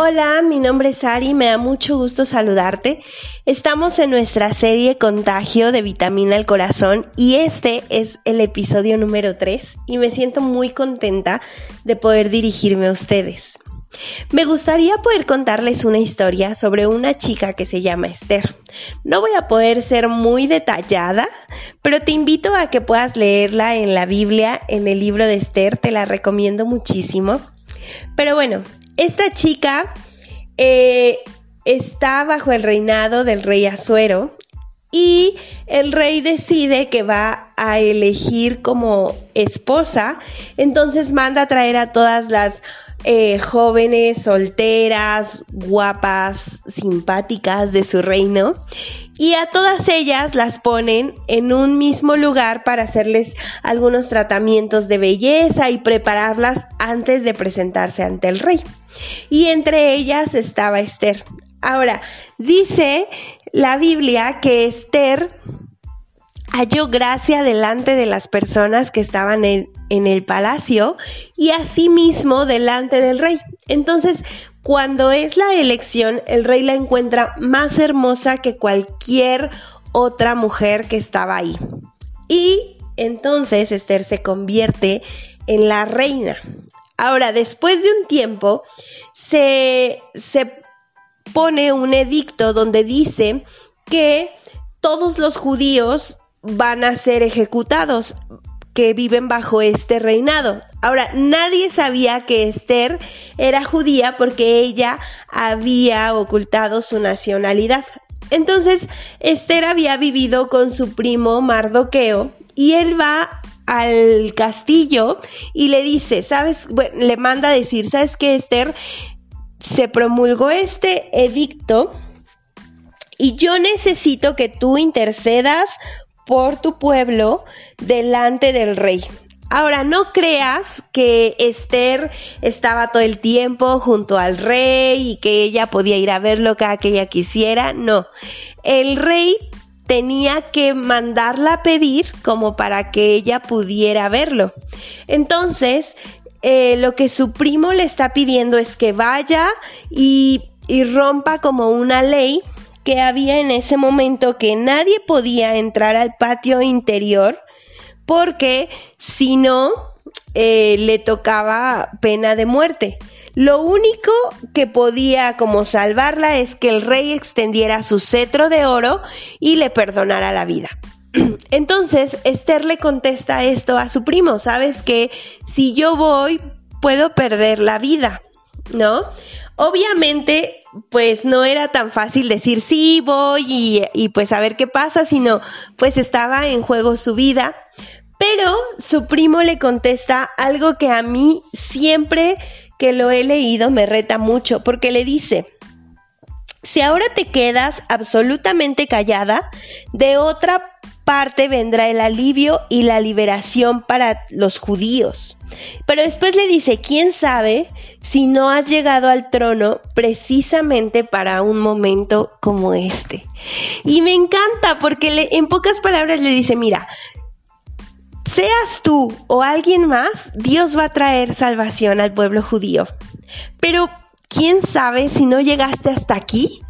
Hola, mi nombre es Ari, me da mucho gusto saludarte. Estamos en nuestra serie Contagio de Vitamina al Corazón y este es el episodio número 3 y me siento muy contenta de poder dirigirme a ustedes. Me gustaría poder contarles una historia sobre una chica que se llama Esther. No voy a poder ser muy detallada, pero te invito a que puedas leerla en la Biblia, en el libro de Esther, te la recomiendo muchísimo. Pero bueno, esta chica eh, está bajo el reinado del rey Azuero y el rey decide que va a elegir como esposa, entonces manda a traer a todas las eh, jóvenes, solteras, guapas, simpáticas de su reino y a todas ellas las ponen en un mismo lugar para hacerles algunos tratamientos de belleza y prepararlas antes de presentarse ante el rey. Y entre ellas estaba Esther. Ahora, dice la Biblia que Esther halló gracia delante de las personas que estaban en, el palacio y asimismo delante del rey. Entonces, cuando es la elección, el rey la encuentra más hermosa que cualquier otra mujer que estaba ahí. Y entonces Esther se convierte en la reina. Ahora, después de un tiempo, se, se pone un edicto donde dice que todos los judíos van a ser ejecutados que viven bajo este reinado. Ahora, nadie sabía que Esther era judía porque ella había ocultado su nacionalidad. Entonces, Esther había vivido con su primo Mardoqueo y él va al castillo y le dice, ¿sabes? Bueno, le manda a decir, ¿sabes qué, Esther? Se promulgó este edicto y yo necesito que tú intercedas por tu pueblo delante del rey. Ahora, no creas que Esther estaba todo el tiempo junto al rey y que ella podía ir a verlo cada que ella quisiera. No, el rey tenía que mandarla a pedir como para que ella pudiera verlo. Entonces, eh, lo que su primo le está pidiendo es que vaya y, y rompa como una ley que había en ese momento que nadie podía entrar al patio interior porque si no eh, le tocaba pena de muerte. Lo único que podía como salvarla es que el rey extendiera su cetro de oro y le perdonara la vida. Entonces Esther le contesta esto a su primo, sabes que si yo voy puedo perder la vida, ¿no? Obviamente, pues no era tan fácil decir sí, voy y, pues a ver qué pasa, sino pues estaba en juego su vida. Pero su primo le contesta algo que a mí siempre que lo he leído me reta mucho, porque le dice, si ahora te quedas absolutamente callada, de otra parte vendrá el alivio y la liberación para los judíos. Pero después le dice, ¿quién sabe si no has llegado al trono precisamente para un momento como este? Y me encanta porque en pocas palabras le dice, mira, seas tú o alguien más, Dios va a traer salvación al pueblo judío. Pero, ¿quién sabe si no llegaste hasta aquí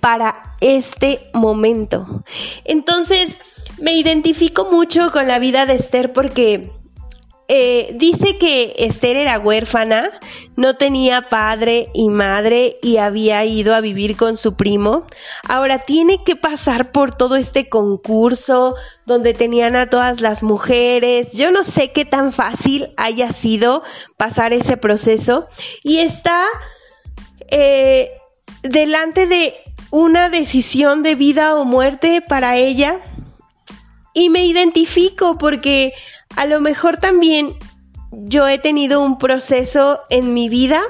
para este momento? Entonces, me identifico mucho con la vida de Esther porque eh, dice que Esther era huérfana, no tenía padre y madre y había ido a vivir con su primo. Ahora tiene que pasar por todo este concurso donde tenían a todas las mujeres. Yo no sé qué tan fácil haya sido pasar ese proceso y está eh, delante de una decisión de vida o muerte para ella y me identifico porque a lo mejor también yo he tenido un proceso en mi vida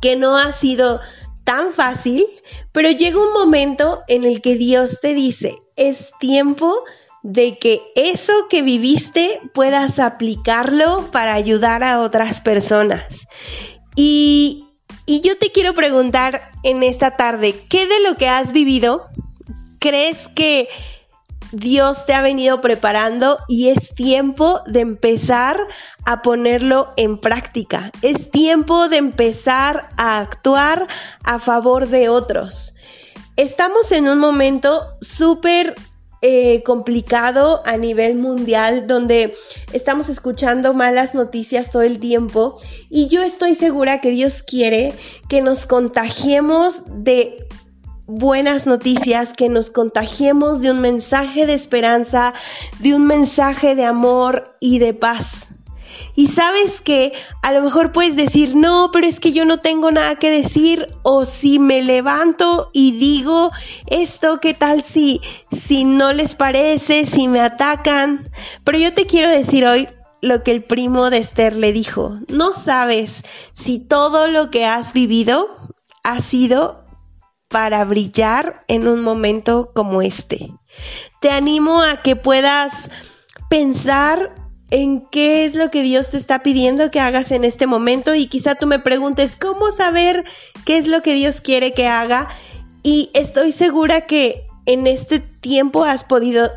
que no ha sido tan fácil, pero llega un momento en el que Dios te dice, es tiempo de que eso que viviste puedas aplicarlo para ayudar a otras personas. Y, y yo te quiero preguntar en esta tarde, ¿qué de lo que has vivido crees que Dios te ha venido preparando y es tiempo de empezar a ponerlo en práctica. Es tiempo de empezar a actuar a favor de otros. Estamos en un momento súper eh, complicado a nivel mundial donde estamos escuchando malas noticias todo el tiempo y yo estoy segura que Dios quiere que nos contagiemos de buenas noticias, que nos contagiemos de un mensaje de esperanza, de un mensaje de amor y de paz. Y sabes que a lo mejor puedes decir, no, pero es que yo no tengo nada que decir. O si me levanto y digo esto, ¿qué tal si, si no les parece, si me atacan? Pero yo te quiero decir hoy lo que el primo de Esther le dijo. No sabes si todo lo que has vivido ha sido para brillar en un momento como este. Te animo a que puedas pensar en qué es lo que Dios te está pidiendo que hagas en este momento y quizá tú me preguntes cómo saber qué es lo que Dios quiere que haga y estoy segura que en este tiempo has podido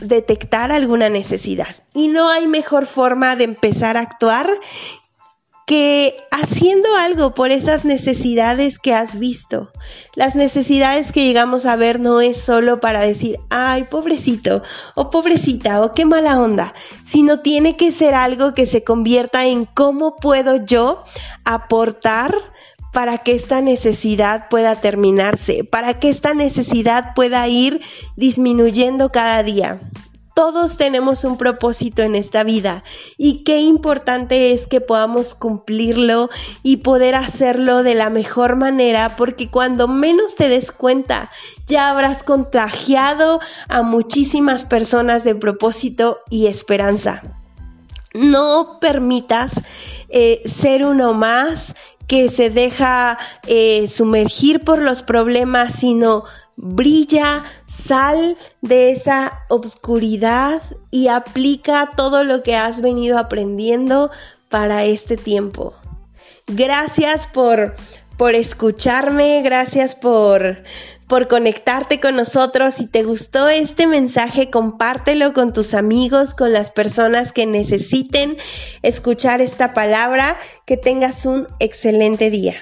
detectar alguna necesidad. Y no hay mejor forma de empezar a actuar que haciendo algo por esas necesidades que has visto. Las necesidades que llegamos a ver no es solo para decir, ay, pobrecito, o pobrecita, o qué mala onda, sino tiene que ser algo que se convierta en cómo puedo yo aportar para que esta necesidad pueda terminarse, para que esta necesidad pueda ir disminuyendo cada día. Todos tenemos un propósito en esta vida y qué importante es que podamos cumplirlo y poder hacerlo de la mejor manera porque cuando menos te des cuenta ya habrás contagiado a muchísimas personas de propósito y esperanza. No permitas eh, ser uno más que se deja eh, sumergir por los problemas, sino brilla, sal de esa obscuridad y aplica todo lo que has venido aprendiendo para este tiempo. Gracias por, por escucharme, gracias por, por conectarte con nosotros. Si te gustó este mensaje, compártelo con tus amigos, con las personas que necesiten escuchar esta palabra. Que tengas un excelente día.